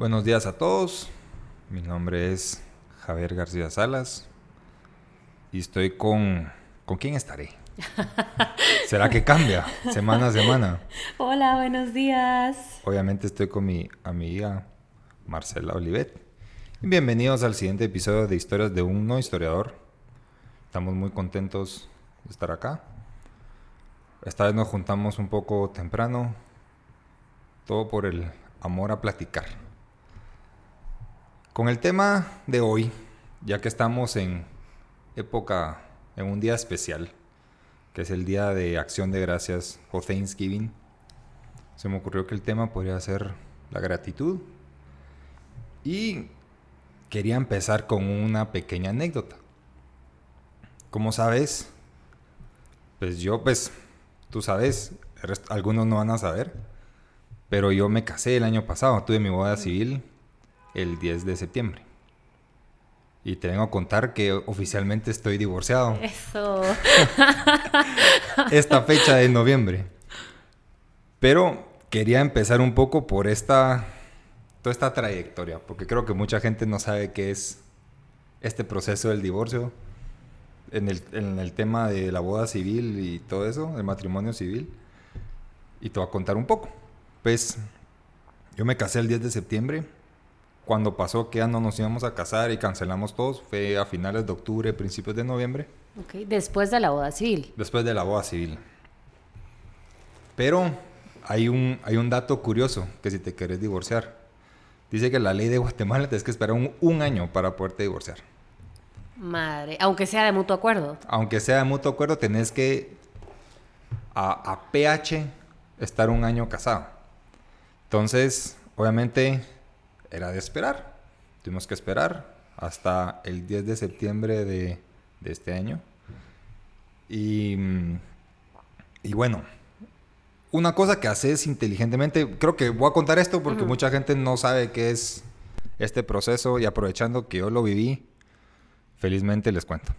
Buenos días a todos. Mi nombre es Javier García Salas y estoy con... ¿Con quién estaré? ¿Será que cambia semana a semana? Hola, buenos días. Obviamente estoy con mi amiga Marcela Olivet. Y bienvenidos al siguiente episodio de Historias de un no historiador. Estamos muy contentos de estar acá. Esta vez nos juntamos un poco temprano. Todo por el amor a platicar. Con el tema de hoy, ya que estamos en época, en un día especial, que es el Día de Acción de Gracias o Thanksgiving, se me ocurrió que el tema podría ser la gratitud. Y quería empezar con una pequeña anécdota. Como sabes, pues yo, pues, tú sabes, algunos no van a saber, pero yo me casé el año pasado, tuve mi boda civil el 10 de septiembre. Y te vengo a contar que oficialmente estoy divorciado. Eso. esta fecha de noviembre. Pero quería empezar un poco por esta toda esta trayectoria, porque creo que mucha gente no sabe qué es este proceso del divorcio en el, en el tema de la boda civil y todo eso, el matrimonio civil. Y te voy a contar un poco. Pues yo me casé el 10 de septiembre cuando pasó que ya no nos íbamos a casar y cancelamos todos, fue a finales de octubre, principios de noviembre. Ok, después de la boda civil. Después de la boda civil. Pero hay un, hay un dato curioso que si te querés divorciar, dice que la ley de Guatemala tienes que esperar un, un año para poderte divorciar. Madre, aunque sea de mutuo acuerdo. Aunque sea de mutuo acuerdo, tenés que a, a PH estar un año casado. Entonces, obviamente, era de esperar. Tuvimos que esperar hasta el 10 de septiembre de, este año. Y, y, bueno, una cosa que haces inteligentemente, creo que voy a contar esto porque mucha gente no sabe qué es este proceso y aprovechando que yo lo viví, felizmente les cuento.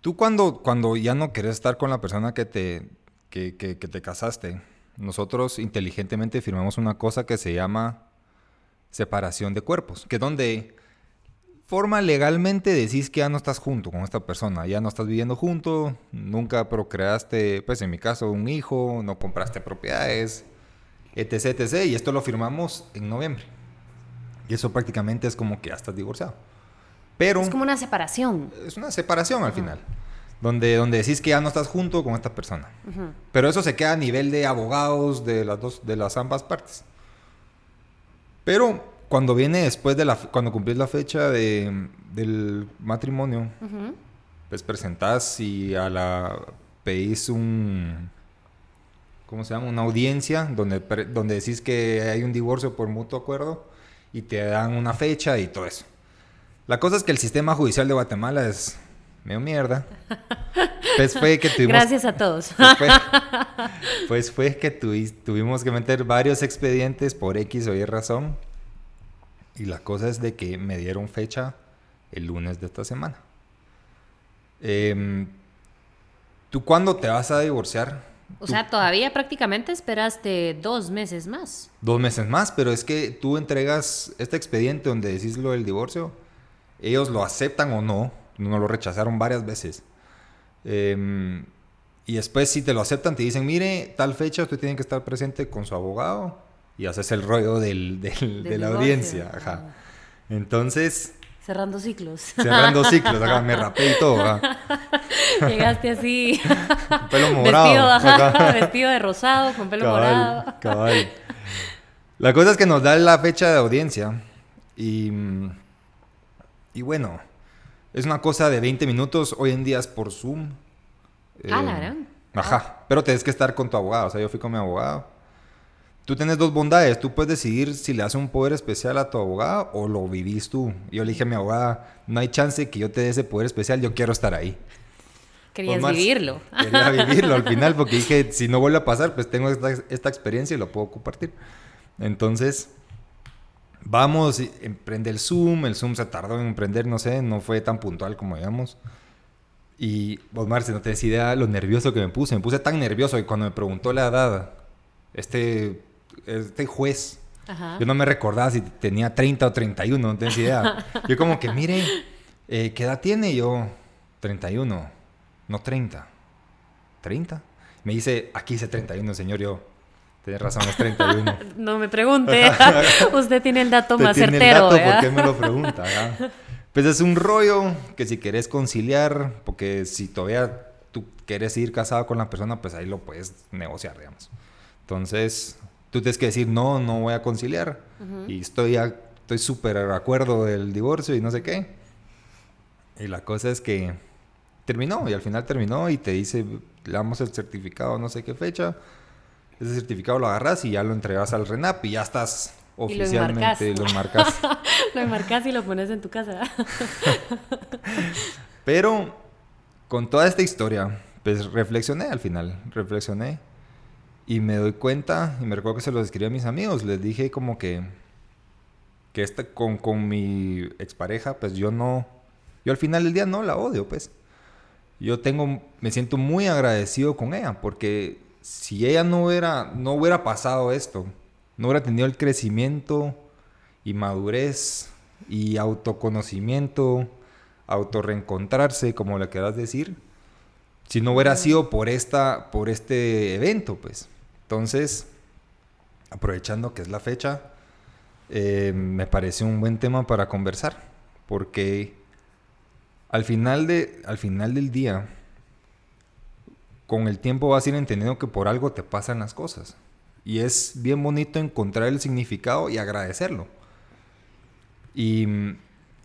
Tú cuando, cuando ya no querés estar con la persona que te, que, que te casaste, nosotros inteligentemente firmamos una cosa que se llama separación de cuerpos, que donde forma legalmente decís que ya no estás junto con esta persona, ya no estás viviendo junto, nunca procreaste, pues en mi caso, un hijo, no compraste propiedades, etc, etc. Y esto lo firmamos en noviembre. Y eso prácticamente es como que ya estás divorciado. Pero... Es como una separación. Es una separación al final. Donde, donde decís que ya no estás junto con esta persona. Pero eso se queda a nivel de abogados de las dos, de las ambas partes. Pero cuando viene después de la, cuando cumplís la fecha de, del matrimonio, pues presentás y a la pedís un, ¿cómo se llama? Una audiencia donde, donde decís que hay un divorcio por mutuo acuerdo y te dan una fecha y todo eso. La cosa es que el sistema judicial de Guatemala es medio mierda. Pues fue que tuvimos... Gracias a todos. Pues fue, pues fue que tuvimos que meter varios expedientes por X o Y razón. Y la cosa es de que me dieron fecha el lunes de esta semana. Em, ¿Tú cuándo te vas a divorciar? O sea, todavía prácticamente esperaste dos meses más. Dos meses más, pero es que tú entregas este expediente donde decís lo del divorcio, ellos lo aceptan o no, no lo rechazaron varias veces. Em, y después si te lo aceptan, te dicen, mire, tal fecha usted tiene que estar presente con su abogado y haces el rollo del, de la audiencia. Ajá. Entonces... Cerrando ciclos. Cerrando ciclos, acá me rapé y todo. Llegaste así. pelo morado. Vestido, vestido, de rosado, con pelo morado. Cabal. La cosa es que nos da la fecha de audiencia. Y, y bueno, es una cosa de 20 minutos. Hoy en día es por Zoom. Ah, la verdad. Ajá. Pero tienes que estar con tu abogado. O sea, yo fui con mi abogado. Tú tienes dos bondades. Tú puedes decidir si le haces un poder especial a tu abogado o lo vivís tú. Yo le dije a mi abogada, no hay chance que yo te dé ese poder especial, yo quiero estar ahí. Querías vivirlo. Quería vivirlo al final porque dije, si no vuelve a pasar, pues tengo esta, esta experiencia y lo puedo compartir. Entonces, vamos, emprende el Zoom. El Zoom se tardó en emprender, no sé, no fue tan puntual como digamos. Y vos, Marce, no tenés idea lo nervioso que me puse. Me puse tan nervioso que cuando me preguntó la edad, este este juez Ajá. Yo no me recordaba si tenía 30 o 31, no tenía idea. Yo como que, mire, eh, ¿qué edad tiene? Y Yo, 31, no 30. ¿30? Me dice, aquí dice 31, señor. Yo, tienes razón, es 31. No me pregunte. Usted tiene el dato más tiene el certero. dato, ¿verdad? ¿por qué me lo pregunta? Ajá. Pues es un rollo que si querés conciliar, porque si todavía tú quieres ir casado con la persona, pues ahí lo puedes negociar, digamos. Entonces, tú tienes que decir, no, no voy a conciliar. Y estoy a- estoy súper de acuerdo del divorcio y no sé qué. Y la cosa es que terminó, y al final terminó y te dice, le damos el certificado, no sé qué fecha. Ese certificado lo agarras y ya lo entregas al RENAP y ya estás oficialmente, lo enmarcas. Lo enmarcas y lo pones en tu casa. Pero con toda esta historia, pues reflexioné al final, reflexioné y me doy cuenta, y me recuerdo que se lo escribí a mis amigos, les dije como que, que esta, con, con mi expareja, pues yo no, yo al final del día no la odio, pues. Yo tengo, me siento muy agradecido con ella, porque si ella no hubiera, no hubiera pasado esto, no hubiera tenido el crecimiento y madurez y autoconocimiento, autorreencontrarse, como le quieras decir, si no hubiera sido por esta, por este evento, pues. Entonces, aprovechando que es la fecha, eh, me parece un buen tema para conversar, porque al final, de, al final del día, con el tiempo vas a ir entendiendo que por algo te pasan las cosas. Y es bien bonito encontrar el significado y agradecerlo. Y,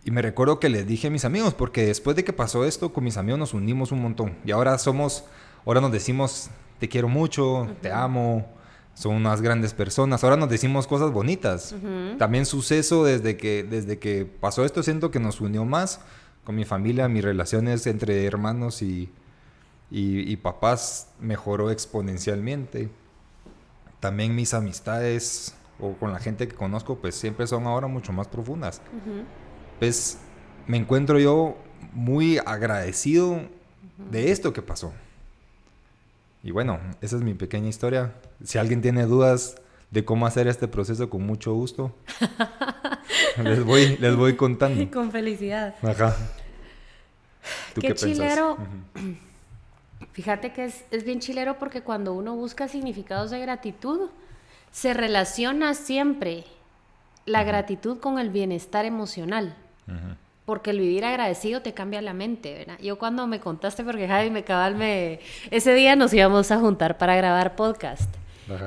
y me recuerdo que les dije a mis amigos, porque después de que pasó esto, con mis amigos nos unimos un montón. Y ahora somos, ahora nos decimos, te quiero mucho, te amo, son unas grandes personas. Ahora nos decimos cosas bonitas. También suceso desde que, desde que pasó esto, siento que nos unió más con mi familia, mis relaciones entre hermanos y, y, y papás mejoró exponencialmente. También mis amistades o con la gente que conozco, pues siempre son ahora mucho más profundas. Pues me encuentro yo muy agradecido de esto que pasó. Y bueno, esa es mi pequeña historia. Si alguien tiene dudas de cómo hacer este proceso, con mucho gusto, les voy, les voy contando. Con felicidad. Ajá. ¿Tú Qué qué, chilero. Ujú. Fíjate que es, es bien chilero porque cuando uno busca significados de gratitud, se relaciona siempre la gratitud con el bienestar emocional. Porque el vivir agradecido te cambia la mente, ¿verdad? Yo cuando me contaste, porque Javi me cabal me... Ese día nos íbamos a juntar para grabar podcast.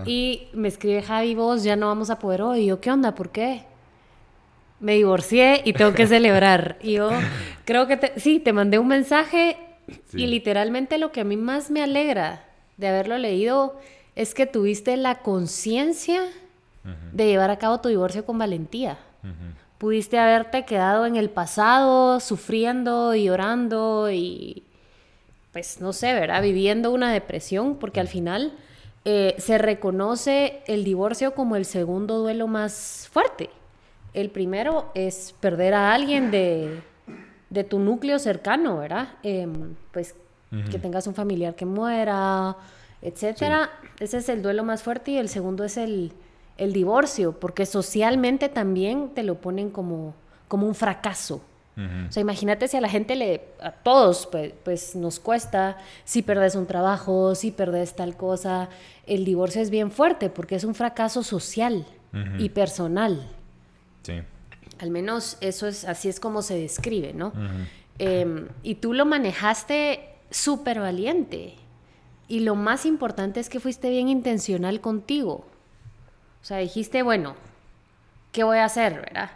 Y me escribe Javi, vos ya no vamos a poder hoy. Y yo, ¿qué onda? ¿Por qué? Me divorcié y tengo que celebrar. Y yo creo que te- sí, te mandé un mensaje Sí. y literalmente lo que a mí más me alegra de haberlo leído es que tuviste la conciencia de llevar a cabo tu divorcio con valentía. Pudiste haberte quedado en el pasado, sufriendo y llorando y, pues, no sé, ¿verdad? Viviendo una depresión, porque al final eh, se reconoce el divorcio como el segundo duelo más fuerte. El primero es perder a alguien de, de tu núcleo cercano, ¿verdad? Em, pues que tengas un familiar que muera, etcétera. Ese es el duelo más fuerte y el segundo es el, el divorcio, porque socialmente también te lo ponen como, como un fracaso. Ujú. O sea, imagínate si a la gente le, a todos, pues, pues nos cuesta, si perdes un trabajo, si perdes tal cosa, el divorcio es bien fuerte porque es un fracaso social y personal. Sí. Al menos eso es, así es como se describe, ¿no? Em, y tú lo manejaste súper valiente. Y lo más importante es que fuiste bien intencional contigo. O sea, dijiste, bueno, ¿qué voy a hacer, verdad?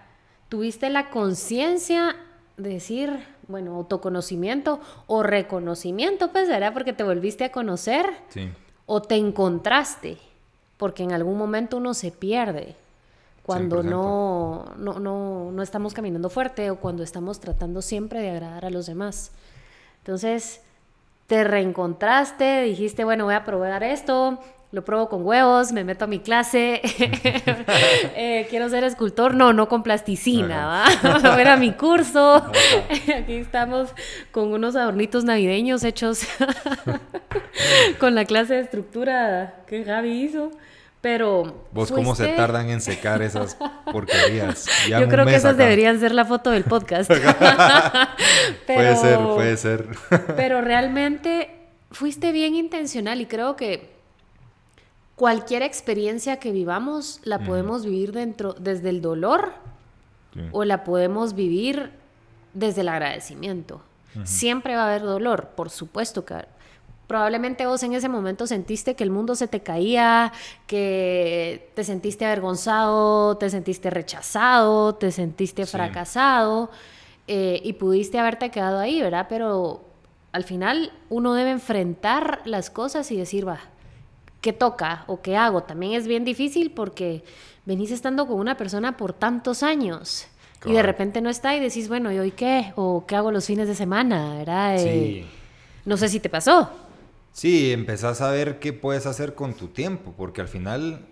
Tuviste la conciencia de decir, bueno, autoconocimiento o reconocimiento, pues, ¿verdad? Porque te volviste a conocer Sí. o te encontraste, porque en algún momento uno se pierde cuando 100%. no, no, no, no estamos caminando fuerte o cuando estamos tratando siempre de agradar a los demás. Entonces, te reencontraste, dijiste, bueno, voy a probar esto, lo pruebo con huevos, me meto a mi clase, Eh, quiero ser escultor, no, no con plasticina, ¿va? A ir a mi curso. Aquí estamos con unos adornitos navideños hechos con la clase de estructura que Javi hizo. Pero. ¿Vos cómo se tardan en secar esas porquerías? Yo creo que esas deberían ser la foto del podcast. puede ser, puede ser. pero realmente fuiste bien intencional y creo que cualquier experiencia que vivamos la podemos vivir dentro desde el dolor o la podemos vivir desde el agradecimiento. Siempre va a haber dolor, por supuesto que probablemente vos en ese momento sentiste que el mundo se te caía, que te sentiste avergonzado, te sentiste rechazado, te sentiste fracasado eh, y pudiste haberte quedado ahí, ¿verdad? Pero al final uno debe enfrentar las cosas y decir, va, ¿qué toca o qué hago? También es bien difícil porque venís estando con una persona por tantos años. Y de repente no está y decís, bueno, ¿y hoy qué? ¿O qué hago los fines de semana? ¿Verdad? Eh, no sé si te pasó. Sí, empezás a ver qué puedes hacer con tu tiempo, porque al final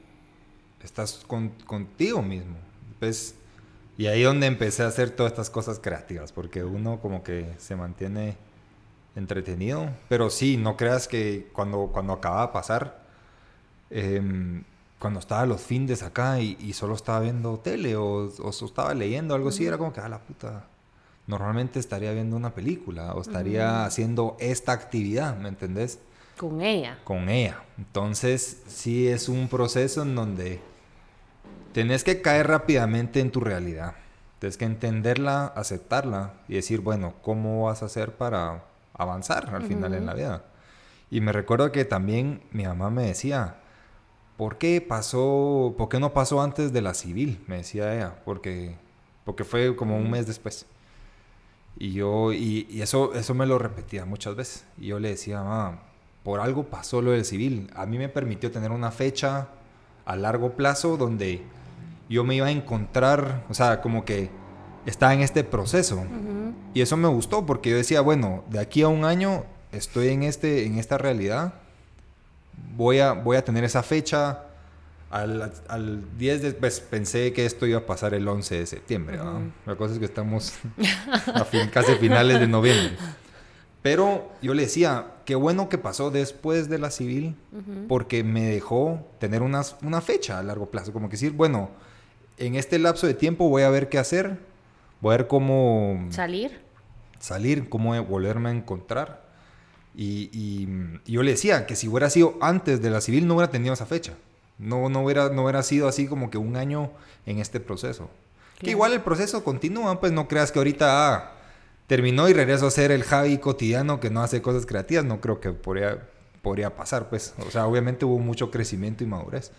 estás contigo mismo. Pues, y ahí donde empecé a hacer todas estas cosas creativas, porque uno como que se mantiene entretenido. Pero sí, no creas que cuando, cuando acaba de pasar, em, cuando estaba los fines acá y, solo estaba viendo tele o, o, estaba leyendo algo así, era como que, a ah, la puta, normalmente estaría viendo una película o estaría haciendo esta actividad, ¿me entendés? Con ella. Con ella. Entonces, sí es un proceso en donde tenés que caer rápidamente en tu realidad. Tienes que entenderla, aceptarla y decir, bueno, ¿cómo vas a hacer para avanzar al final en la vida? Y me recuerdo que también mi mamá me decía, ¿por qué pasó, por qué no pasó antes de la civil? Me decía ella, porque, porque fue como un mes después. Y yo, y, y, eso, eso me lo repetía muchas veces. Y yo le decía, mamá, por algo pasó lo del civil. A mí me permitió tener una fecha a largo plazo donde yo me iba a encontrar, o sea, como que estaba en este proceso. Y eso me gustó porque yo decía, bueno, de aquí a un año estoy en, este, en esta realidad, voy a, voy a tener esa fecha. Al, al 10 de, pues, pensé que esto iba a pasar el 11 de septiembre. La cosa es que estamos a fin, casi finales de noviembre. Pero yo le decía, qué bueno que pasó después de la civil, porque me dejó tener una, una fecha a largo plazo. Como que decir, bueno, en este lapso de tiempo voy a ver qué hacer, voy a ver cómo... Salir. Salir, cómo volverme a encontrar. Y, yo le decía que si hubiera sido antes de la civil no hubiera tenido esa fecha. No, no, hubiera, no hubiera sido así como que un año en este proceso. Que igual el proceso continúa, pues no creas que ahorita... Ah, terminó y regresó a ser el Javi cotidiano que no hace cosas creativas, no creo que podría, podría pasar, pues. O sea, obviamente hubo mucho crecimiento y madurez.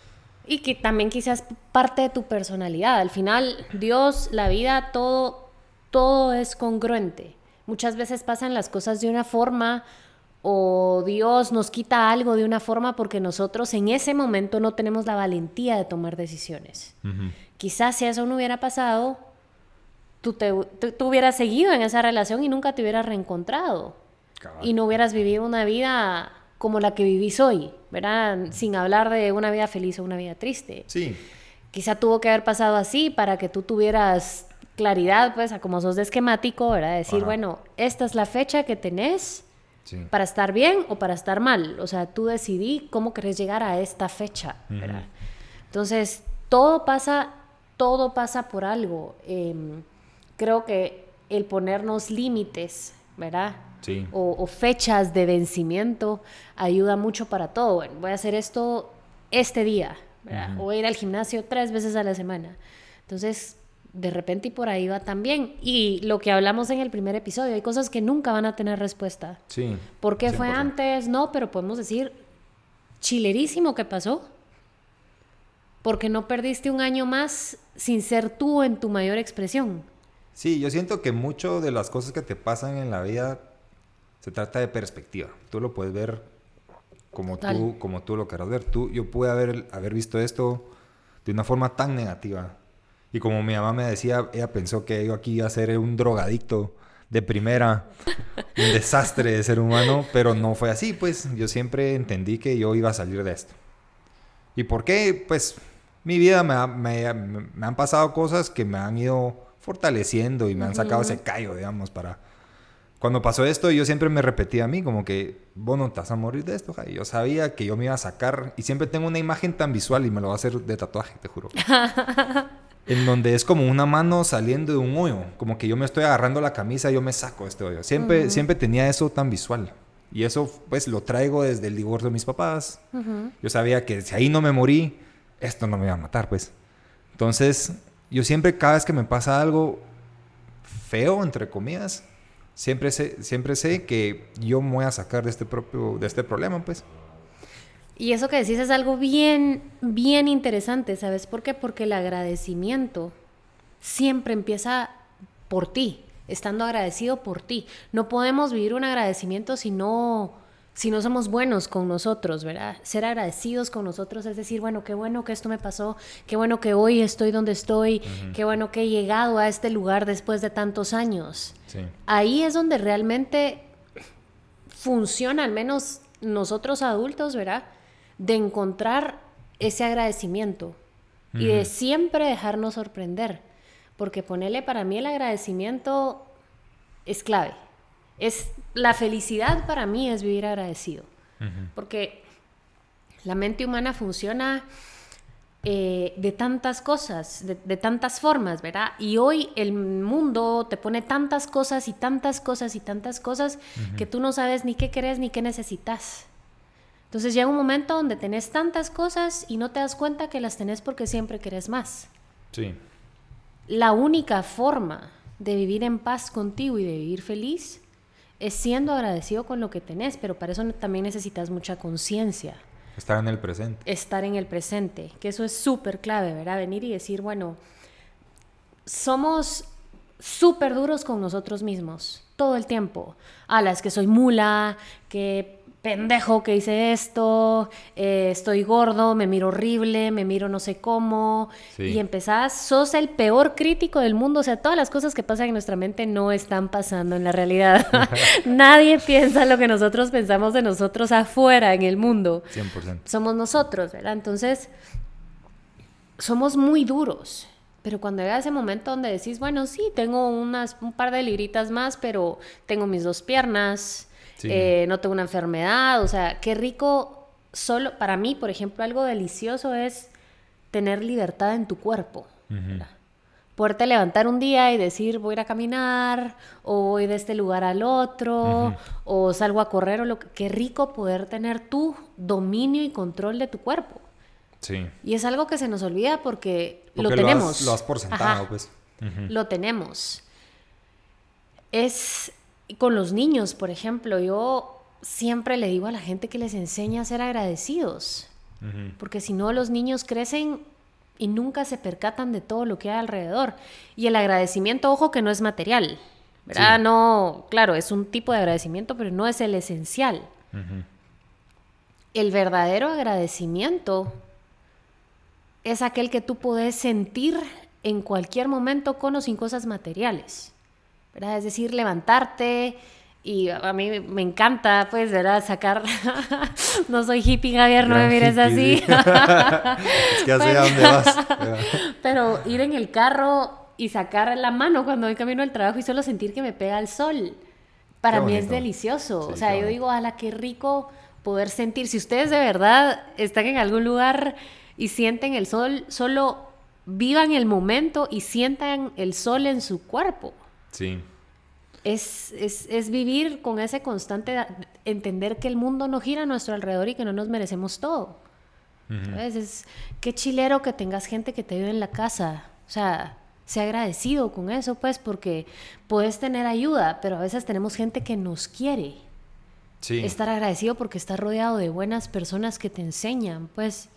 Y que también quizás parte de tu personalidad. Al final, Dios, la vida, todo, todo es congruente. Muchas veces pasan las cosas de una forma o Dios nos quita algo de una forma porque nosotros en ese momento no tenemos la valentía de tomar decisiones. Quizás si eso no hubiera pasado, tú, te, tú, hubieras seguido en esa relación y nunca te hubieras reencontrado. Y no hubieras vivido una vida como la que vivís hoy, ¿verdad? Sin hablar de una vida feliz o una vida triste. Sí. Quizá tuvo que haber pasado así para que tú tuvieras claridad, pues, a como sos de esquemático, ¿verdad? Decir, bueno, esta es la fecha que tenés para estar bien o para estar mal. O sea, tú decidí cómo querés llegar a esta fecha, ¿verdad? Entonces, todo pasa, todo pasa por algo. Eh, creo que el ponernos límites, ¿verdad? Sí. O, fechas de vencimiento ayuda mucho para todo. Bueno, voy a hacer esto este día, ¿verdad? O voy a ir al gimnasio tres veces a la semana. Entonces, de repente y por ahí va también. Y lo que hablamos en el primer episodio, hay cosas que nunca van a tener respuesta. Sí. ¿Por qué fue antes? No, pero podemos decir, chilerísimo que pasó. Porque no perdiste un año más sin ser tú en tu mayor expresión. Sí, yo siento que mucho de las cosas que te pasan en la vida se trata de perspectiva. Tú lo puedes ver como tú, como tú lo quieras ver. Tú, yo pude haber, haber visto esto de una forma tan negativa. Y como mi mamá me decía, ella pensó que yo aquí iba a ser un drogadicto de primera, un desastre de ser humano, pero no fue así, pues yo siempre entendí que yo iba a salir de esto. ¿Y por qué? Pues mi vida me, me, me han pasado cosas que me han ido fortaleciendo y me han sacado ese callo, digamos, para, cuando pasó esto, yo siempre me repetía a mí, como que, vos no te vas a morir de esto, Jai. Yo sabía que yo me iba a sacar, y siempre tengo una imagen tan visual y me lo voy a hacer de tatuaje, te juro. en donde es como una mano saliendo de un hoyo, como que yo me estoy agarrando la camisa y yo me saco este hoyo. Siempre, siempre tenía eso tan visual. Y eso, pues, lo traigo desde el divorcio de mis papás. Yo sabía que si ahí no me morí, esto no me iba a matar, pues. Entonces, yo siempre, cada vez que me pasa algo feo, entre comillas, siempre sé, siempre sé que yo me voy a sacar de este propio, de este problema, pues. Y eso que decís es algo bien, bien interesante, ¿sabes por qué? Porque el agradecimiento siempre empieza por ti, estando agradecido por ti. No podemos vivir un agradecimiento si no, si no somos buenos con nosotros, ¿verdad? Ser agradecidos con nosotros es decir, bueno, qué bueno que esto me pasó, qué bueno que hoy estoy donde estoy, qué bueno que he llegado a este lugar después de tantos años. Ahí es donde realmente funciona, al menos nosotros adultos, ¿verdad? De encontrar ese agradecimiento y de siempre dejarnos sorprender. Porque ponerle para mí el agradecimiento es clave. Es la felicidad para mí es vivir agradecido. Porque la mente humana funciona eh, de tantas cosas, de, tantas formas, ¿verdad? Y hoy el mundo te pone tantas cosas y tantas cosas y tantas cosas que tú no sabes ni qué querés ni qué necesitas. Entonces llega un momento donde tenés tantas cosas y no te das cuenta que las tenés porque siempre querés más. Sí. La única forma de vivir en paz contigo y de vivir feliz es siendo agradecido con lo que tenés, pero para eso también necesitas mucha conciencia. Estar en el presente. Estar en el presente, que eso es súper clave, ¿verdad? Venir y decir, bueno, somos súper duros con nosotros mismos todo el tiempo. A las que soy mula, que pendejo que hice esto, eh, estoy gordo, me miro horrible, me miro no sé cómo, y empezás, sos el peor crítico del mundo, o sea, todas las cosas que pasan en nuestra mente no están pasando en la realidad. Nadie piensa lo que nosotros pensamos de nosotros afuera, en el mundo. 100%. Somos nosotros, ¿verdad? Entonces, somos muy duros. Pero cuando llega ese momento donde decís, bueno, sí, tengo unas, un par de libritas más, pero tengo mis dos piernas, eh, no tengo una enfermedad, o sea, qué rico, solo, para mí, por ejemplo, algo delicioso es tener libertad en tu cuerpo. Poderte levantar un día y decir voy a ir a caminar, o voy de este lugar al otro, o salgo a correr, o lo que... Qué rico poder tener tu dominio y control de tu cuerpo. Sí. Y es algo que se nos olvida porque, lo tenemos. lo has por sentado, pues. Lo tenemos. Es con los niños, por ejemplo, yo siempre le digo a la gente que les enseña a ser agradecidos, porque si no los niños crecen y nunca se percatan de todo lo que hay alrededor. Y el agradecimiento, ojo, que no es material, ¿verdad? No, claro, es un tipo de agradecimiento, pero no es el esencial. El verdadero agradecimiento es aquel que tú puedes sentir en cualquier momento con o sin cosas materiales. Es decir, levantarte y a mí me encanta, pues, ¿verdad? Sacar... no soy hippie, Javier, no me mires así. es que así a dónde vas. Pero ir en el carro y sacar la mano cuando voy camino al trabajo y solo sentir que me pega el sol, para mí es delicioso. o sea, yo digo, ala, qué rico poder sentir. Si ustedes de verdad están en algún lugar y sienten el sol, solo vivan el momento y sientan el sol en su cuerpo. Sí. Es, es, vivir con ese constante, entender que el mundo no gira a nuestro alrededor y que no nos merecemos todo. Es qué chilero que tengas gente que te ayude en la casa. O sea, sea agradecido con eso, pues, porque puedes tener ayuda, pero a veces tenemos gente que nos quiere. Sí. Estar agradecido porque estás rodeado de buenas personas que te enseñan, pues,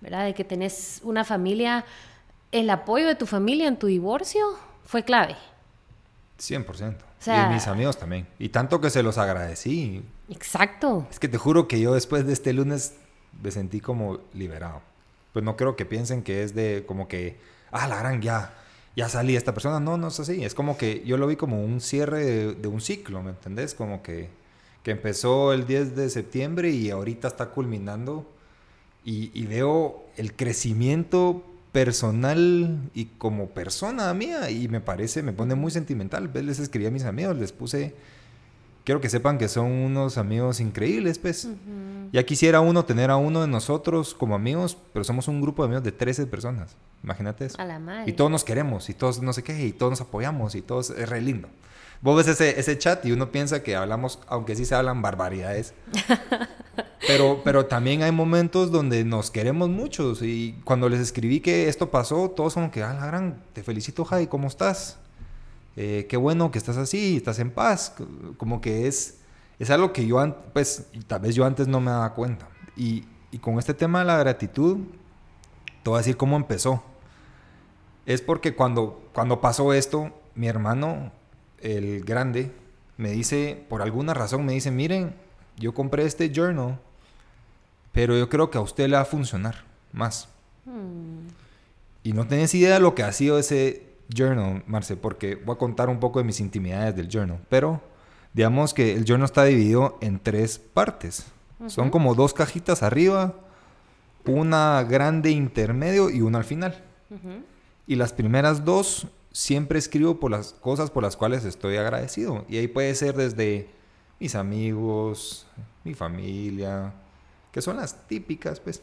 ¿verdad? De que tenés una familia, el apoyo de tu familia en tu divorcio fue clave. 100%. y mis amigos también. Y tanto que se los agradecí. Exacto. Es que te juro que yo después de este lunes me sentí como liberado. Pues no creo que piensen que es de como que, ah, la gran, ya, ya salí esta persona. No, no es así. Es como que yo lo vi como un cierre de, un ciclo, ¿me entendés? Como que, que, empezó el 10 de septiembre y ahorita está culminando. Y, y veo el crecimiento personal y como persona mía y me parece, me pone muy sentimental. Les escribí a mis amigos, les puse quiero que sepan que son unos amigos increíbles, pues. Ya quisiera uno tener a uno de nosotros como amigos, pero somos un grupo de amigos de 13 personas. Imagínate eso. A la madre. Y todos nos queremos, y todos no sé qué, y todos nos apoyamos, y todos es re lindo. Vos ves ese, ese chat y uno piensa que hablamos, aunque sí se hablan barbaridades. pero, pero también hay momentos donde nos queremos muchos. Y cuando les escribí que esto pasó, todos como que, ah, la gran, te felicito, Jai, ¿cómo estás? Eh, qué bueno que estás así, estás en paz. Como que es, es algo que yo, pues, tal vez yo antes no me daba cuenta. Y, y con este tema de la gratitud, te voy a decir cómo empezó. Es porque cuando, cuando pasó esto, mi hermano el grande, me dice, por alguna razón me dice, miren, yo compré este journal, pero yo creo que a usted le va a funcionar más. Hmm. Y no tenés idea de lo que ha sido ese journal, Marce, porque voy a contar un poco de mis intimidades del journal, pero digamos que el journal está dividido en tres partes. Son como dos cajitas arriba, una grande intermedio y una al final. Y las primeras dos siempre escribo por las cosas por las cuales estoy agradecido. Y ahí puede ser desde mis amigos, mi familia, que son las típicas, pues.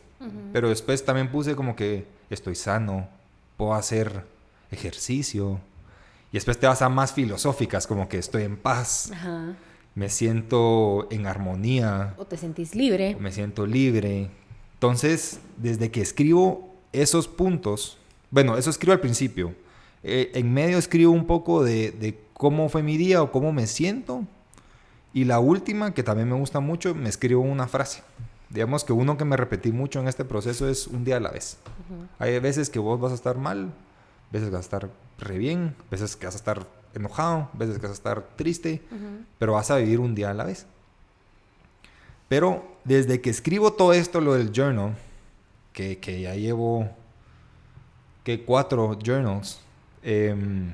Pero después también puse como que estoy sano, puedo hacer ejercicio. Y después te vas a más filosóficas, como que estoy en paz. Me siento en armonía. O te sentís libre. me siento libre. Entonces, desde que escribo esos puntos, bueno, eso escribo al principio eh, en medio escribo un poco de, cómo fue mi día o cómo me siento. Y la última, que también me gusta mucho, me escribo una frase. Digamos que uno que me repetí mucho en este proceso es un día a la vez. Hay veces que vos vas a estar mal, veces que vas a estar re bien, veces que vas a estar enojado, veces que vas a estar triste, pero vas a vivir un día a la vez. Pero desde que escribo todo esto, lo del journal, que, que ya llevo que cuatro journals, Em,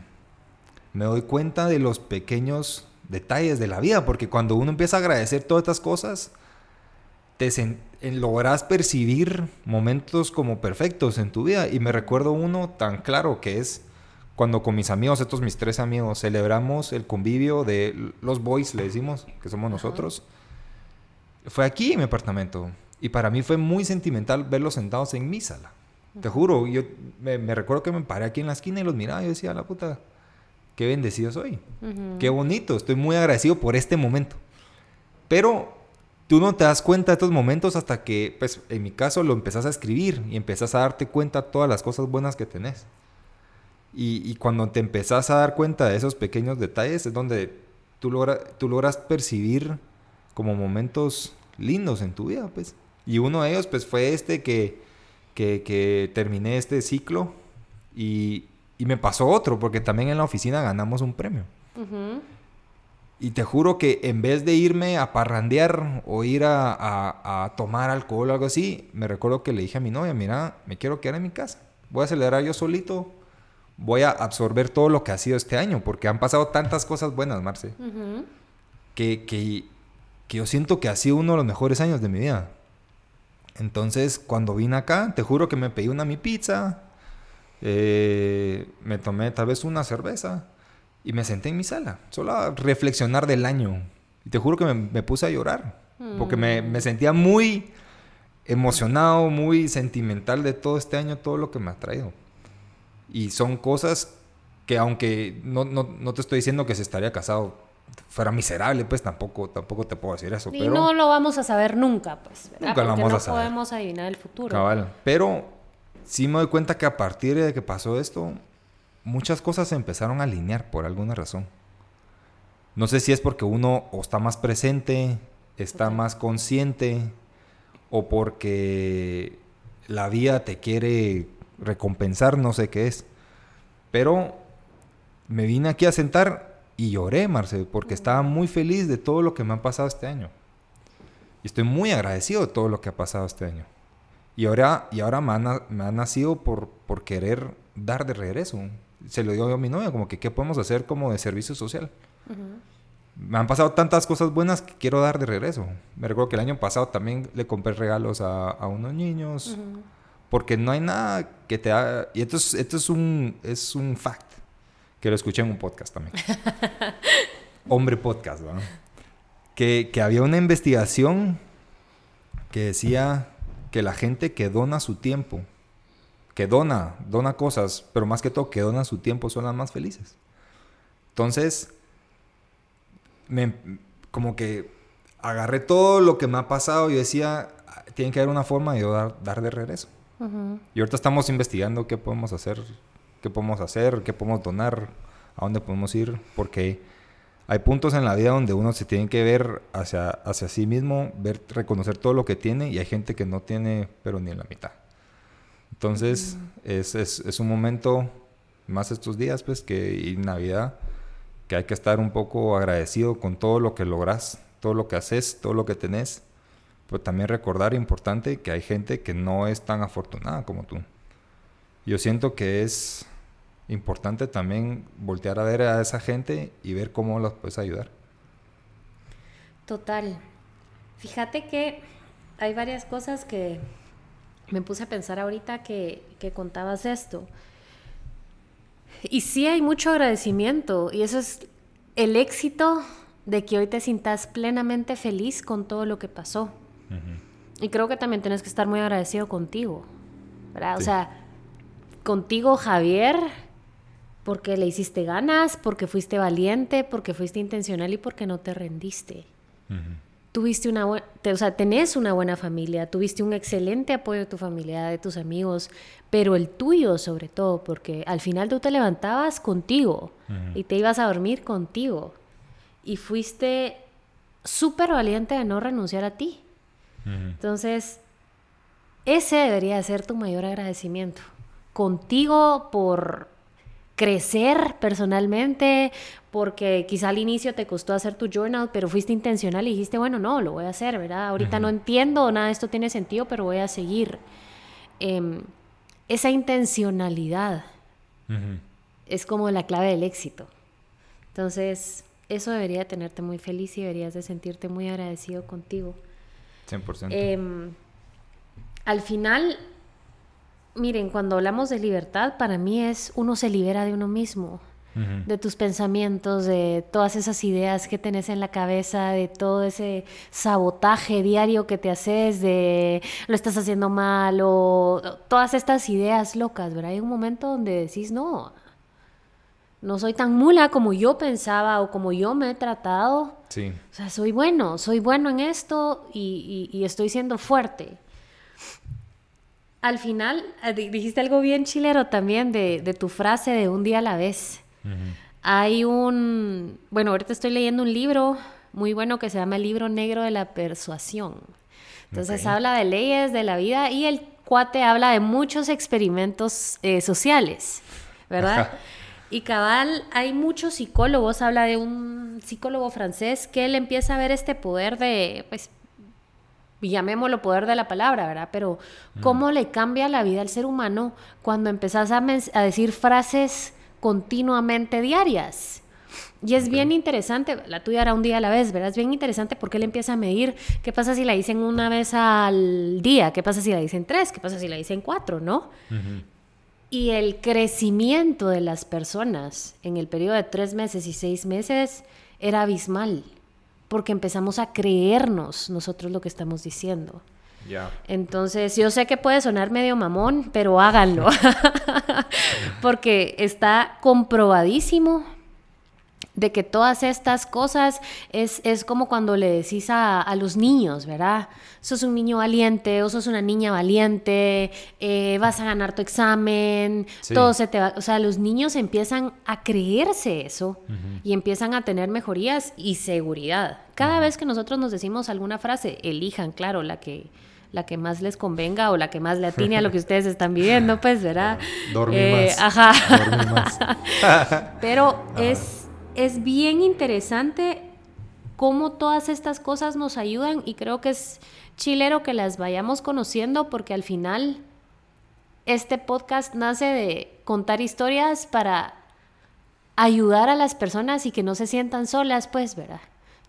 me doy cuenta de los pequeños detalles de la vida, porque cuando uno empieza a agradecer todas estas cosas, te logras percibir momentos como perfectos en tu vida. Y me recuerdo uno tan claro que es cuando con mis amigos, estos mis tres amigos, celebramos el convivio de los boys, le decimos, que somos nosotros. Fue aquí en mi apartamento. Y para mí fue muy sentimental verlos sentados en mi sala. Te juro, yo me, recuerdo que me paré aquí en la esquina y los miraba y yo decía, la puta, qué bendecido soy. Qué bonito, estoy muy agradecido por este momento. Pero tú no te das cuenta de estos momentos hasta que, pues, en mi caso, lo empezás a escribir y empezás a darte cuenta de todas las cosas buenas que tenés. Y, cuando te empezás a dar cuenta de esos pequeños detalles es donde tú, logras percibir como momentos lindos en tu vida, pues. Y uno de ellos, pues, fue este que que, terminé este ciclo y, me pasó otro, porque también en la oficina ganamos un premio. Y te juro que en vez de irme a parrandear o ir a, tomar alcohol o algo así, me recuerdo que le dije a mi novia, mira, me quiero quedar en mi casa. Voy a celebrar yo solito. Voy a absorber todo lo que ha sido este año, porque han pasado tantas cosas buenas, Marce, que, que, que yo siento que ha sido uno de los mejores años de mi vida. Entonces, cuando vine acá, te juro que me pedí una mi pizza, eh, me tomé tal vez una cerveza y me senté en mi sala, solo a reflexionar del año. Y te juro que me, puse a llorar, porque me, me, sentía muy emocionado, muy sentimental de todo este año, todo lo que me ha traído. Y son cosas que aunque no, no, no te estoy diciendo que se estaría casado fuera miserable, pues tampoco, tampoco te puedo decir eso. Y no lo vamos a saber nunca, pues. Nunca lo vamos a saber. No podemos adivinar el futuro. Cabal. Pero sí me doy cuenta que a partir de que pasó esto, muchas cosas se empezaron a alinear por alguna razón. No sé si es porque uno o está más presente, está más consciente, o porque la vida te quiere recompensar, no sé qué es. Pero me vine aquí a sentar y lloré, Marce, porque estaba muy feliz de todo lo que me ha pasado este año. Y estoy muy agradecido de todo lo que ha pasado este año. Y ahora, y ahora me, ha, nacido por, por querer dar de regreso. Se lo digo a mi novia, como que qué podemos hacer como de servicio social. Me han pasado tantas cosas buenas que quiero dar de regreso. Me recuerdo que el año pasado también le compré regalos a, a unos niños. Porque no hay nada que te haga... Y esto es, esto es, un, es un fact que lo escuché en un podcast también. Hombre podcast, que, que había una investigación que decía que la gente que dona su tiempo, que dona, dona cosas, pero más que todo que dona su tiempo son las más felices. Entonces, me, como que agarré todo lo que me ha pasado y decía, tiene que haber una forma de dar, dar de regreso. Y ahorita estamos investigando qué podemos hacer, qué podemos hacer, qué podemos donar, a dónde podemos ir, porque hay puntos en la vida donde uno se tiene que ver hacia, hacia sí mismo, ver, reconocer todo lo que tiene y hay gente que no tiene, pero ni en la mitad. Entonces, es, es, es, un momento, más estos días, pues, que y Navidad, que hay que estar un poco agradecido con todo lo que logras, todo lo que haces, todo lo que tenés pero también recordar importante que hay gente que no es tan afortunada como tú. Yo siento que es importante también voltear a ver a esa gente y ver cómo los puedes ayudar. Total. Fíjate que hay varias cosas que me puse a pensar ahorita que, que contabas esto. Y sí hay mucho agradecimiento y eso es el éxito de que hoy te sientas plenamente feliz con todo lo que pasó. Y creo que también tienes que estar muy agradecido contigo, ¿verdad? O sea, contigo, Javier, porque le hiciste ganas, porque fuiste valiente, porque fuiste intencional y porque no te rendiste. Tuviste una buena, o sea, tenés una buena familia, tuviste un excelente apoyo de tu familia, de tus amigos, pero el tuyo sobre todo, porque al final tú te levantabas contigo y te ibas a dormir contigo y fuiste súper valiente de no renunciar a ti. Entonces, ese debería ser tu mayor agradecimiento. Contigo por crecer personalmente, porque quizá al inicio te costó hacer tu journal, pero fuiste intencional y dijiste, bueno, no, lo voy a hacer, ¿verdad? Ahorita no entiendo, nada de esto tiene sentido, pero voy a seguir. Em, esa intencionalidad es como la clave del éxito. Entonces, eso debería tenerte muy feliz y deberías de sentirte muy agradecido contigo. 100%. Em, al final, miren, cuando hablamos de libertad, para mí es uno se libera de uno mismo, de tus pensamientos, de todas esas ideas que tenés en la cabeza, de todo ese sabotaje diario que te haces, de lo estás haciendo mal o todas estas ideas locas, ¿verdad? Hay un momento donde decís, no, no soy tan mula como yo pensaba o como yo me he tratado. Sí. O sea, soy bueno, soy bueno en esto y, estoy siendo fuerte. Al final, eh, dijiste algo bien chilero también de, tu frase de un día a la vez. Hay un, bueno, ahorita estoy leyendo un libro muy bueno que se llama El libro negro de la persuasión. Entonces habla de leyes de la vida y el cuate habla de muchos experimentos eh, sociales, ¿verdad? Y cabal, hay muchos psicólogos, habla de un psicólogo francés que él empieza a ver este poder de, pues, llamémoslo poder de la palabra, ¿verdad? Pero mm. cómo le cambia la vida al ser humano cuando empezás a, a decir frases continuamente diarias. Y es bien interesante, la tuya era un día a la vez, ¿verdad? Es bien interesante porque él empieza a medir qué pasa si la dicen una vez al día, qué pasa si la dicen tres, qué pasa si la dicen cuatro, ¿no? Y el crecimiento de las personas en el periodo de tres meses y seis meses era abismal, porque empezamos a creernos nosotros lo que estamos diciendo. Entonces, yo sé que puede sonar medio mamón, pero háganlo, porque está comprobadísimo de que todas estas cosas es, como cuando le decís a, los niños, ¿verdad? Sos un niño valiente o sos una niña valiente, eh, vas a ganar tu examen, todo se te va, o sea, los niños empiezan a creerse eso y empiezan a tener mejorías y seguridad. Cada vez que nosotros nos decimos alguna frase, elijan, claro, la que la que más les convenga o la que más le atine a lo que ustedes están viviendo, pues, ¿verdad? Dormir eh, más. Ajá. Pero es es bien interesante cómo todas estas cosas nos ayudan y creo que es chilero que las vayamos conociendo porque al final este podcast nace de contar historias para ayudar a las personas y que no se sientan solas, pues, ¿verdad?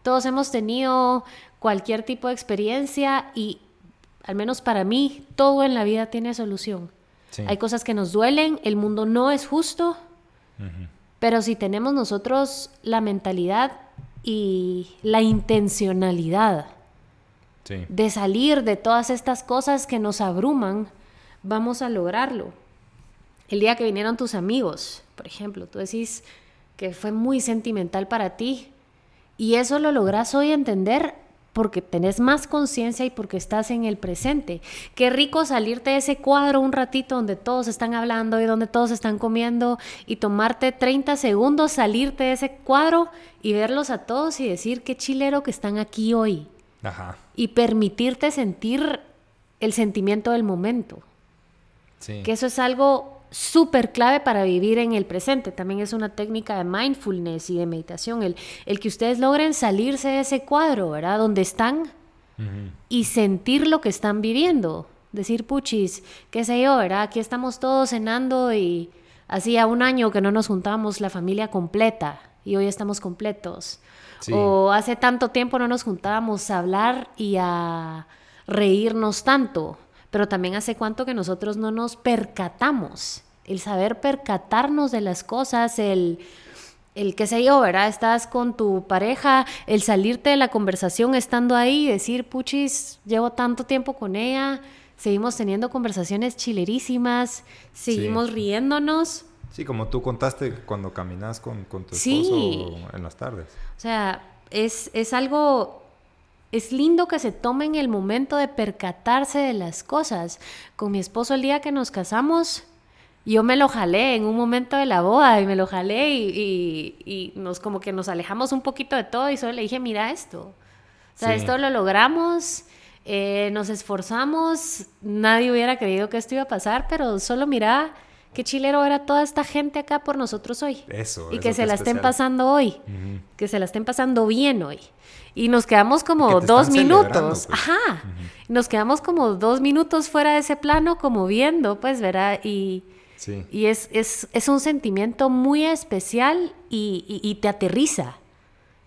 Todos hemos tenido cualquier tipo de experiencia y al menos para mí todo en la vida tiene solución. Hay cosas que nos duelen, el mundo no es justo, pero si tenemos nosotros la mentalidad y la intencionalidad de salir de todas estas cosas que nos abruman, vamos a lograrlo. El día que vinieron tus amigos, por ejemplo, tú decís que fue muy sentimental para ti y eso lo logras hoy entender porque tenés más conciencia y porque estás en el presente. Qué rico salirte de ese cuadro un ratito donde todos están hablando y donde todos están comiendo y tomarte 30 segundos, salirte de ese cuadro y verlos a todos y decir qué chilero que están aquí hoy. Ajá. Y permitirte sentir el sentimiento del momento. Sí. Que eso es algo súper clave para vivir en el presente. También es una técnica de mindfulness y de meditación, el, el que ustedes logren salirse de ese cuadro, ¿verdad? Donde están y sentir lo que están viviendo. Decir, puchis, qué sé yo, ¿verdad? Aquí estamos todos cenando y hacía un año que no nos juntamos la familia completa y hoy estamos completos. O hace tanto tiempo no nos juntábamos a hablar y a reírnos tanto pero también hace cuánto que nosotros no nos percatamos. El saber percatarnos de las cosas, el, el qué sé yo, ¿verdad? Estás con tu pareja, el salirte de la conversación estando ahí y decir, puchis, llevo tanto tiempo con ella, seguimos teniendo conversaciones chilerísimas, seguimos riéndonos. Sí, como tú contaste cuando caminas con, con tu esposo en las tardes. O sea, es, es algo es lindo que se tomen el momento de percatarse de las cosas. Con mi esposo el día que nos casamos, yo me lo jalé en un momento de la boda y me lo jalé y, nos como que nos alejamos un poquito de todo y solo le dije, mira esto. O sea, esto lo logramos, eh, nos esforzamos, nadie hubiera creído que esto iba a pasar, pero solo mira qué chilero era toda esta gente acá por nosotros hoy. Eso. Y que se la estén pasando hoy, que se la estén pasando bien hoy. Y nos quedamos como dos minutos. Pues. Ajá. Nos quedamos como dos minutos fuera de ese plano, como viendo, pues, ¿verdad? Y, y es, es, es, un sentimiento muy especial y, y, te aterriza.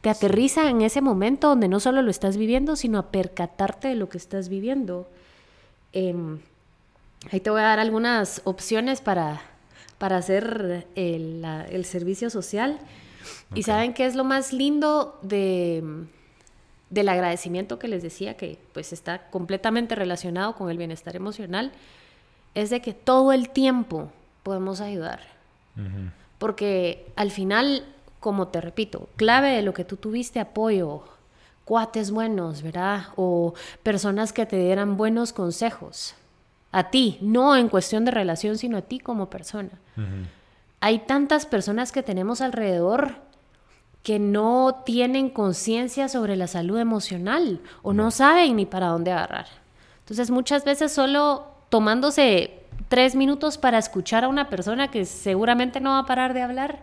Te aterriza en ese momento donde no solo lo estás viviendo, sino a percatarte de lo que estás viviendo. Em, ahí te voy a dar algunas opciones para, para hacer el, el servicio social. Y saben qué es lo más lindo de del agradecimiento que les decía, que pues está completamente relacionado con el bienestar emocional, es de que todo el tiempo podemos ayudar. Porque al final, como te repito, clave de lo que tú tuviste apoyo, cuates buenos, ¿verdad? O personas que te dieran buenos consejos. A ti, no en cuestión de relación, sino a ti como persona. Hay tantas personas que tenemos alrededor que no tienen conciencia sobre la salud emocional o no. saben ni para dónde agarrar. Entonces muchas veces solo tomándose tres minutos para escuchar a una persona que seguramente no va a parar de hablar,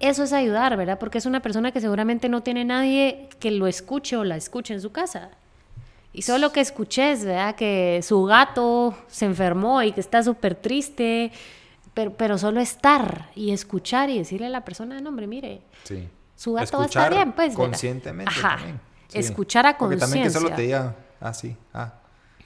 eso es ayudar, ¿verdad? Porque es una persona que seguramente no tiene nadie que lo escuche o la escuche en su casa. Y solo que escuches, ¿verdad? Que su gato se enfermó y que está súper triste pero, solo estar y escuchar y decirle a la persona, no, hombre, mire, su gato va a estar bien, pues. Conscientemente. Ajá. Escuchar a conciencia. también que solo te diga, ah, sí, ah.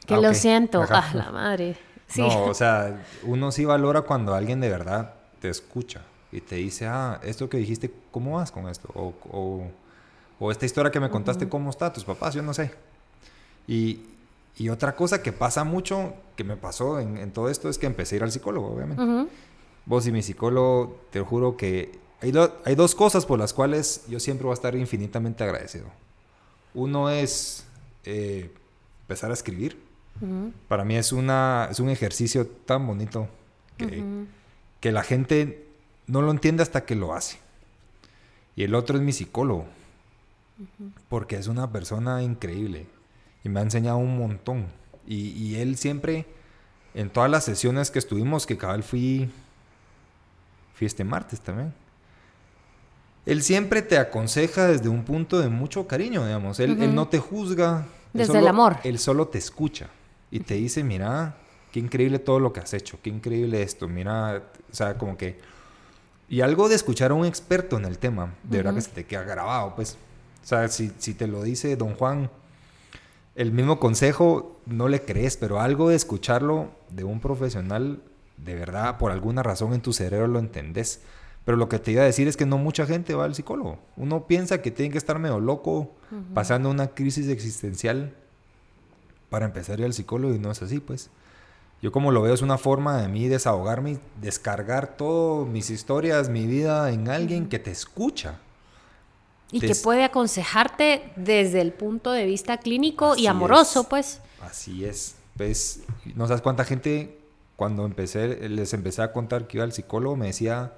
Que ah, lo siento, ah, la madre. No, o sea, uno sí valora cuando alguien de verdad te escucha y te dice, ah, esto que dijiste, ¿cómo vas con esto? O, o, esta historia que me contaste, ¿cómo está tus papás? Yo no sé. Y, y otra cosa que pasa mucho, que me pasó en, todo esto, es que empecé a ir al psicólogo, obviamente. Vos y mi psicólogo, te juro que hay, hay dos cosas por las cuales yo siempre voy a estar infinitamente agradecido. Uno es eh, empezar a escribir. Para mí es, una, es un ejercicio tan bonito que, que la gente no lo entiende hasta que lo hace. Y el otro es mi psicólogo, porque es una persona increíble y me ha enseñado un montón. Y, él siempre, en todas las sesiones que estuvimos, que cabal fui, fui este martes también, él siempre te aconseja desde un punto de mucho cariño, digamos. Él, no te juzga. Desde el amor. Él solo te escucha y te dice, mira, qué increíble todo lo que has hecho, qué increíble esto, mira, o sea, como que... Y algo de escuchar a un experto en el tema, de verdad que se te queda grabado, pues. O sea, si, si te lo dice don Juan, el mismo consejo no le crees, pero algo de escucharlo de un profesional, de verdad, por alguna razón en tu cerebro lo entendés. Pero lo que te iba a decir es que no mucha gente va al psicólogo. Uno piensa que tiene que estar medio loco, pasando una crisis existencial para empezar a ir al psicólogo y no es así, pues. Yo como lo veo es una forma de mí desahogarme, descargar todas mis historias, mi vida en alguien que te escucha. Y que puede aconsejarte desde el punto de vista clínico y amoroso, pues. Así es. Pues, no sabes cuánta gente, cuando empecé, les empecé a contar que iba al psicólogo, me decía,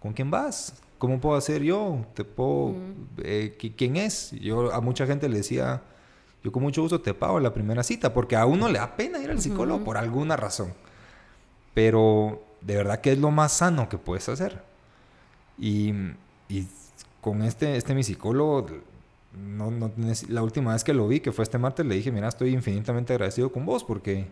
¿con quién vas? ¿Cómo puedo hacer yo? ¿Te puedo, eh, ¿Quién es? Yo a mucha gente le decía, yo con mucho gusto te pago la primera cita, porque a uno le da pena ir al psicólogo por alguna razón. Pero de verdad que es lo más sano que puedes hacer. Y, y con este, este mi psicólogo, la última vez que lo vi, que fue este martes, le dije, mira, estoy infinitamente agradecido con vos porque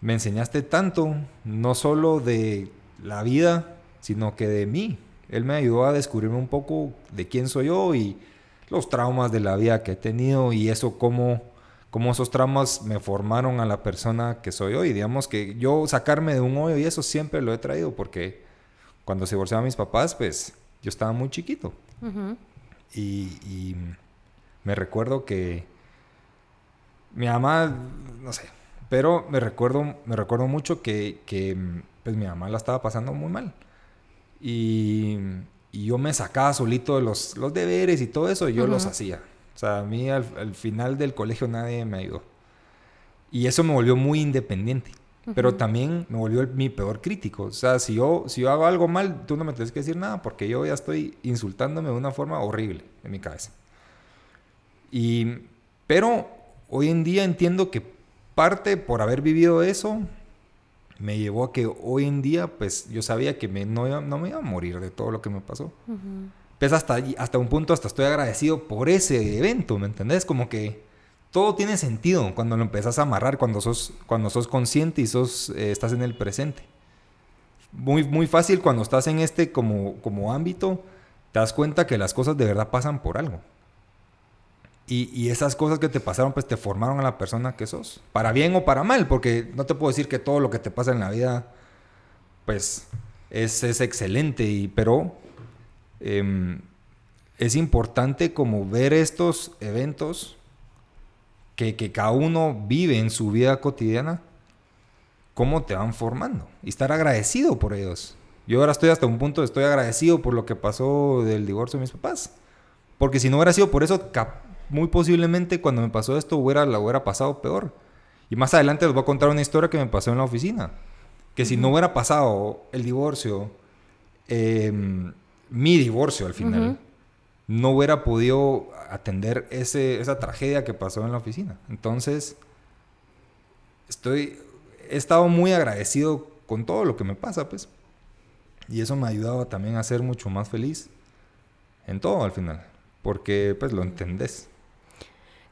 me enseñaste tanto, no solo de la vida, sino que de mí. Él me ayudó a descubrirme un poco de quién soy yo y los traumas de la vida que he tenido y eso cómo, cómo esos traumas me formaron a la persona que soy hoy. Digamos que yo sacarme de un hoyo y eso siempre lo he traído porque cuando se divorciaban mis papás, pues yo estaba muy chiquito. y, me recuerdo que mi mamá, no sé, pero me recuerdo, me recuerdo mucho que, que pues mi mamá la estaba pasando muy mal. Y y yo me sacaba solito los, los deberes y todo eso, yo los hacía. O sea, a mí al, final del colegio nadie me ayudó. Y eso me volvió muy independiente. Pero también me volvió mi peor crítico. O sea, si yo, si yo hago algo mal, tú no me tienes que decir nada porque yo ya estoy insultándome de una forma horrible en mi cabeza. Y, pero hoy en día entiendo que parte por haber vivido eso, me llevó a que hoy en día, pues yo sabía que me, no, no me iba a morir de todo lo que me pasó. Pues hasta, hasta un punto, hasta estoy agradecido por ese evento, ¿me entendés? Como que todo tiene sentido cuando lo empezás a amarrar, cuando sos, cuando sos consciente y sos, eh, estás en el presente. Muy, muy fácil cuando estás en este como, como ámbito, te das cuenta que las cosas de verdad pasan por algo. Y, esas cosas que te pasaron, pues te formaron a la persona que sos. Para bien o para mal, porque no te puedo decir que todo lo que te pasa en la vida, pues es, es excelente, y, pero em, es importante como ver estos eventos que, que, cada uno vive en su vida cotidiana, cómo te van formando y estar agradecido por ellos. Yo ahora estoy hasta un punto, estoy agradecido por lo que pasó del divorcio de mis papás. Porque si no hubiera sido por eso, muy posiblemente cuando me pasó esto hubiera, la hubiera pasado peor. Y más adelante les voy a contar una historia que me pasó en la oficina. Que si no hubiera pasado el divorcio, em, mi divorcio al final, no hubiera podido atender ese, esa tragedia que pasó en la oficina. Entonces, estoy, he estado muy agradecido con todo lo que me pasa, pues. Y eso me ha ayudado también a ser mucho más feliz en todo al final, porque pues lo entendés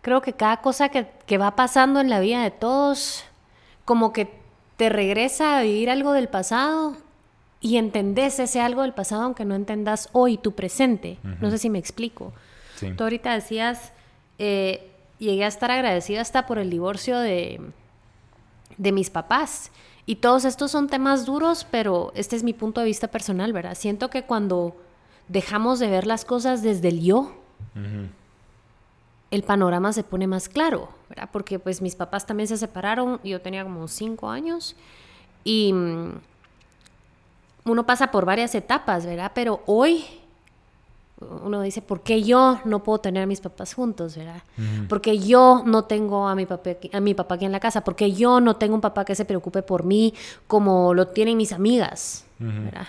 creo que cada cosa que, va pasando en la vida de todos, como que te regresa a vivir algo del pasado y entendés ese algo del pasado aunque no entendas hoy tu presente. No sé si me explico. Tú ahorita decías, eh, llegué a estar agradecida hasta por el divorcio de, de mis papás. Y todos estos son temas duros, pero este es mi punto de vista personal, ¿verdad? Siento que cuando dejamos de ver las cosas desde el yo, el panorama se pone más claro, ¿verdad? Porque pues mis papás también se separaron, yo tenía como cinco años y mm, uno pasa por varias etapas, ¿verdad? Pero hoy uno dice, ¿por qué yo no puedo tener a mis papás juntos, verdad? Porque yo no tengo a mi, papá, a mi papá aquí en la casa, porque yo no tengo un papá que se preocupe por mí como lo tienen mis amigas, ¿verdad?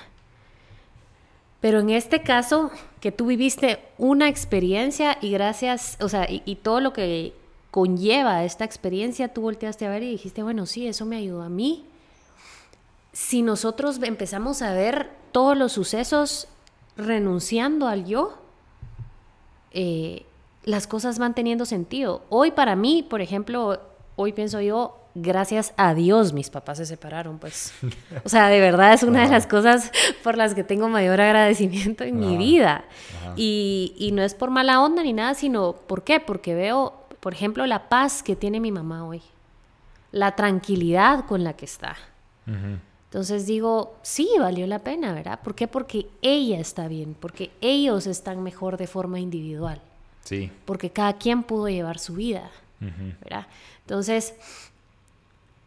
Pero en este caso, que tú viviste una experiencia y gracias, o sea, y, todo lo que conlleva esta experiencia, tú volteaste a ver y dijiste, bueno, sí, eso me ayudó a mí. Si nosotros empezamos a ver todos los sucesos renunciando al yo, eh, las cosas van teniendo sentido. Hoy para mí, por ejemplo, hoy pienso yo, gracias a Dios mis papás se separaron, pues. O sea, de verdad es una de las cosas por las que tengo mayor agradecimiento en mi vida. Y, y, no es por mala onda ni nada, sino, ¿por qué? Porque veo, por ejemplo, la paz que tiene mi mamá hoy, la tranquilidad con la que está. Entonces digo, sí, valió la pena, ¿verdad? ¿Por qué? Porque ella está bien, porque ellos están mejor de forma individual. Sí. Porque cada quien pudo llevar su vida, ¿verdad? Entonces,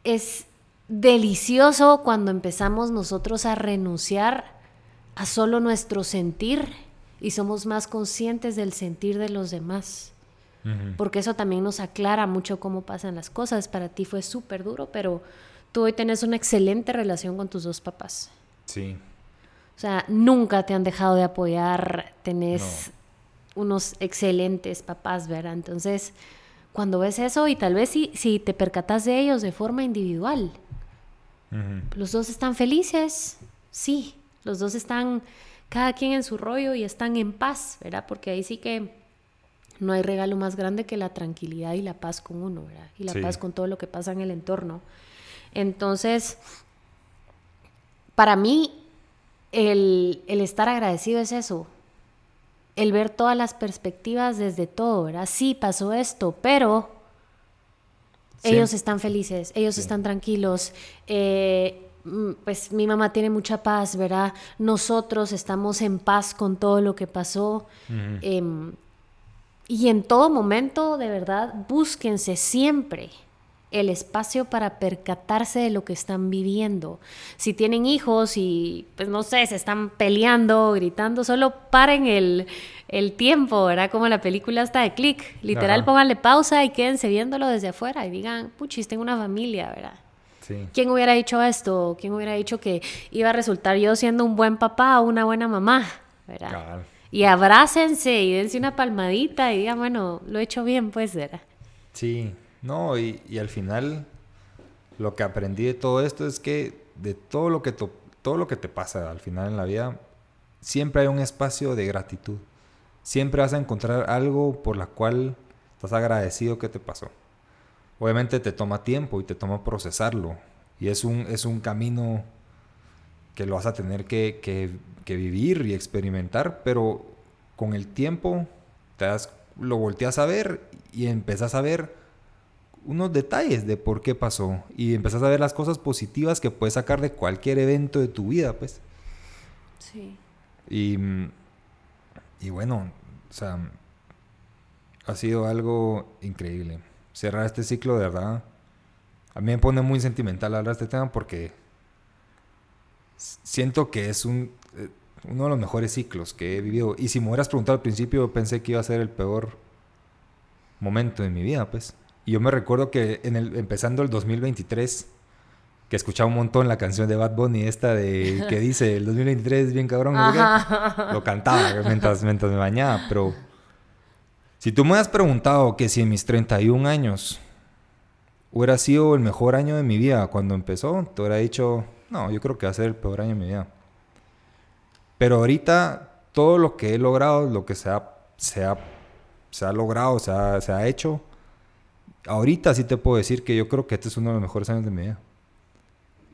es delicioso cuando empezamos nosotros a renunciar a solo nuestro sentir y somos más conscientes del sentir de los demás. Porque eso también nos aclara mucho cómo pasan las cosas. Para ti fue súper duro, pero tú hoy tenés una excelente relación con tus dos papás. Sí. O sea, nunca te han dejado de apoyar, tenés unos excelentes papás, ¿verdad? Entonces, cuando ves eso y tal vez si, si te percatas de ellos de forma individual, los dos están felices, sí, los dos están cada quien en su rollo y están en paz, ¿verdad? Porque ahí sí que no hay regalo más grande que la tranquilidad y la paz con uno, ¿verdad? Y la paz con todo lo que pasa en el entorno. Entonces, para mí, el, estar agradecido es eso, el ver todas las perspectivas desde todo, ¿verdad? Sí, pasó esto, pero ellos están felices, ellos están tranquilos. Eh, pues mi mamá tiene mucha paz, ¿verdad? Nosotros estamos en paz con todo lo que pasó. Y en todo momento, de verdad, búsquense siempre el espacio para percatarse de lo que están viviendo. Si tienen hijos y, pues no sé, se están peleando, gritando, solo paren el, tiempo, ¿verdad? Como la película está de clic. Literal, pónganle pausa y quédense viéndolo desde afuera y digan, puchis, tengo una familia, ¿verdad? Sí. ¿Quién hubiera dicho esto? ¿Quién hubiera dicho que iba a resultar yo siendo un buen papá o una buena mamá? ¿verdad? y abrácense y dense una palmadita y digan, bueno, lo he hecho bien, pues, ¿verdad? Sí, no, y, al final lo que aprendí de todo esto es que de todo lo que, todo lo que te pasa al final en la vida, siempre hay un espacio de gratitud. Siempre vas a encontrar algo por la cual estás agradecido que te pasó. Obviamente te toma tiempo y te toma procesarlo. Y es un, es un camino que lo vas a tener que, que, vivir y experimentar, pero con el tiempo te das, lo volteas a ver y empezás a ver unos detalles de por qué pasó y empezás a ver las cosas positivas que puedes sacar de cualquier evento de tu vida, pues. Sí. Y, y bueno, o sea, ha sido algo increíble. Cerrar este ciclo, de verdad. A mí me pone muy sentimental hablar de este tema porque siento que es un, eh, uno de los mejores ciclos que he vivido. Y si me hubieras preguntado al principio, pensé que iba a ser el peor momento de mi vida, pues. Y yo me recuerdo que en el, empezando el 2023, que escuchaba un montón la canción de Bad Bunny, esta de que dice el 2023 es bien cabrón, lo cantaba mientras, mientras me bañaba, pero si tú me has preguntado que si en mis 31 años hubiera sido el mejor año de mi vida cuando empezó, te hubiera dicho, no, yo creo que va a ser el peor año de mi vida. Pero ahorita todo lo que he logrado, lo que se ha, se ha, se ha logrado, se ha, se ha hecho, ahorita sí te puedo decir que yo creo que este es uno de los mejores años de mi vida.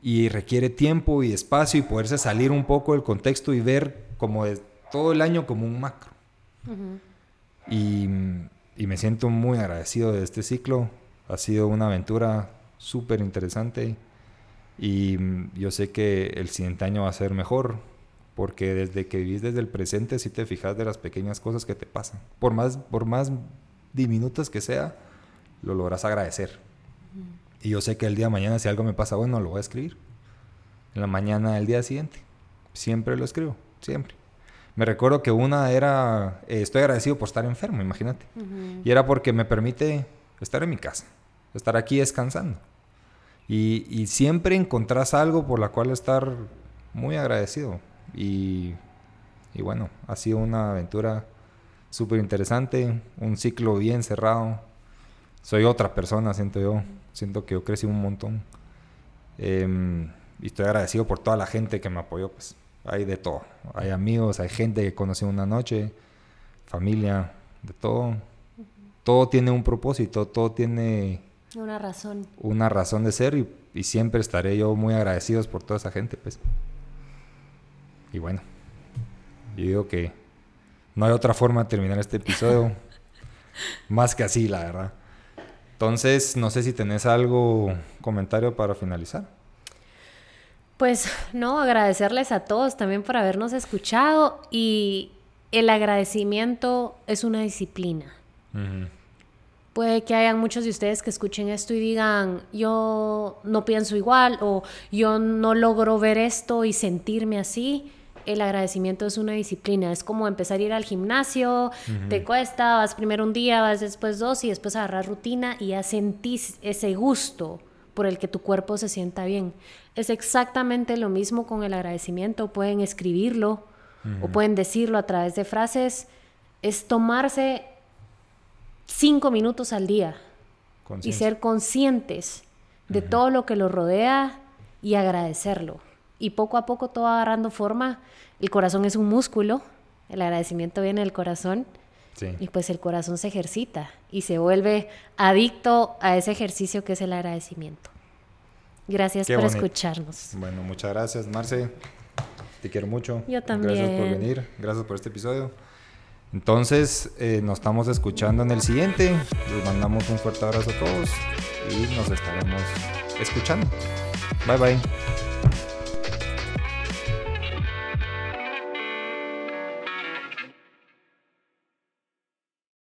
Y requiere tiempo y espacio y poderse salir un poco del contexto y ver como de todo el año como un macro. y, y, me siento muy agradecido de este ciclo. Ha sido una aventura súper interesante. Y yo sé que el siguiente año va a ser mejor, porque desde que vivís desde el presente, si te fijas de las pequeñas cosas que te pasan. Por más, por más diminutas que sea, lo logras agradecer. Y yo sé que el día de mañana, si algo me pasa bueno, lo voy a escribir. En la mañana del día siguiente. Siempre lo escribo, siempre. Me recuerdo que una era, eh, estoy agradecido por estar enfermo, imagínate. Y era porque me permite estar en mi casa, estar aquí descansando. Y, siempre encontrás algo por la cual estar muy agradecido. Y, bueno, ha sido una aventura súper interesante, un ciclo bien cerrado. Soy otra persona, siento yo. Siento que yo crecí un montón. Em, y estoy agradecido por toda la gente que me apoyó. Pues hay de todo. Hay amigos, hay gente que conocí una noche, familia, de todo. Todo tiene un propósito, todo tiene una razón. Una razón de ser y, siempre estaré yo muy agradecido por toda esa gente, pues. Y bueno, yo digo que no hay otra forma de terminar este episodio más que así, la verdad. Entonces, no sé si tenés algo, comentario para finalizar. Pues no, agradecerles a todos también por habernos escuchado y el agradecimiento es una disciplina. Puede que hayan muchos de ustedes que escuchen esto y digan, yo no pienso igual o yo no logro ver esto y sentirme así. El agradecimiento es una disciplina, es como empezar a ir al gimnasio, te cuesta, vas primero un día, vas después dos y después agarrar rutina y ya sentís ese gusto por el que tu cuerpo se sienta bien. Es exactamente lo mismo con el agradecimiento, pueden escribirlo o pueden decirlo a través de frases, es tomarse cinco minutos al día y ser conscientes de todo lo que lo rodea y agradecerlo. Y poco a poco todo agarrando forma. El corazón es un músculo, el agradecimiento viene del corazón. Y pues el corazón se ejercita y se vuelve adicto a ese ejercicio que es el agradecimiento. Gracias por escucharnos. Bueno, muchas gracias, Marce. Te quiero mucho. Yo también. Gracias por venir. Gracias por este episodio. Entonces, eh, nos estamos escuchando en el siguiente. Les mandamos un fuerte abrazo a todos y nos estaremos escuchando. Bye bye.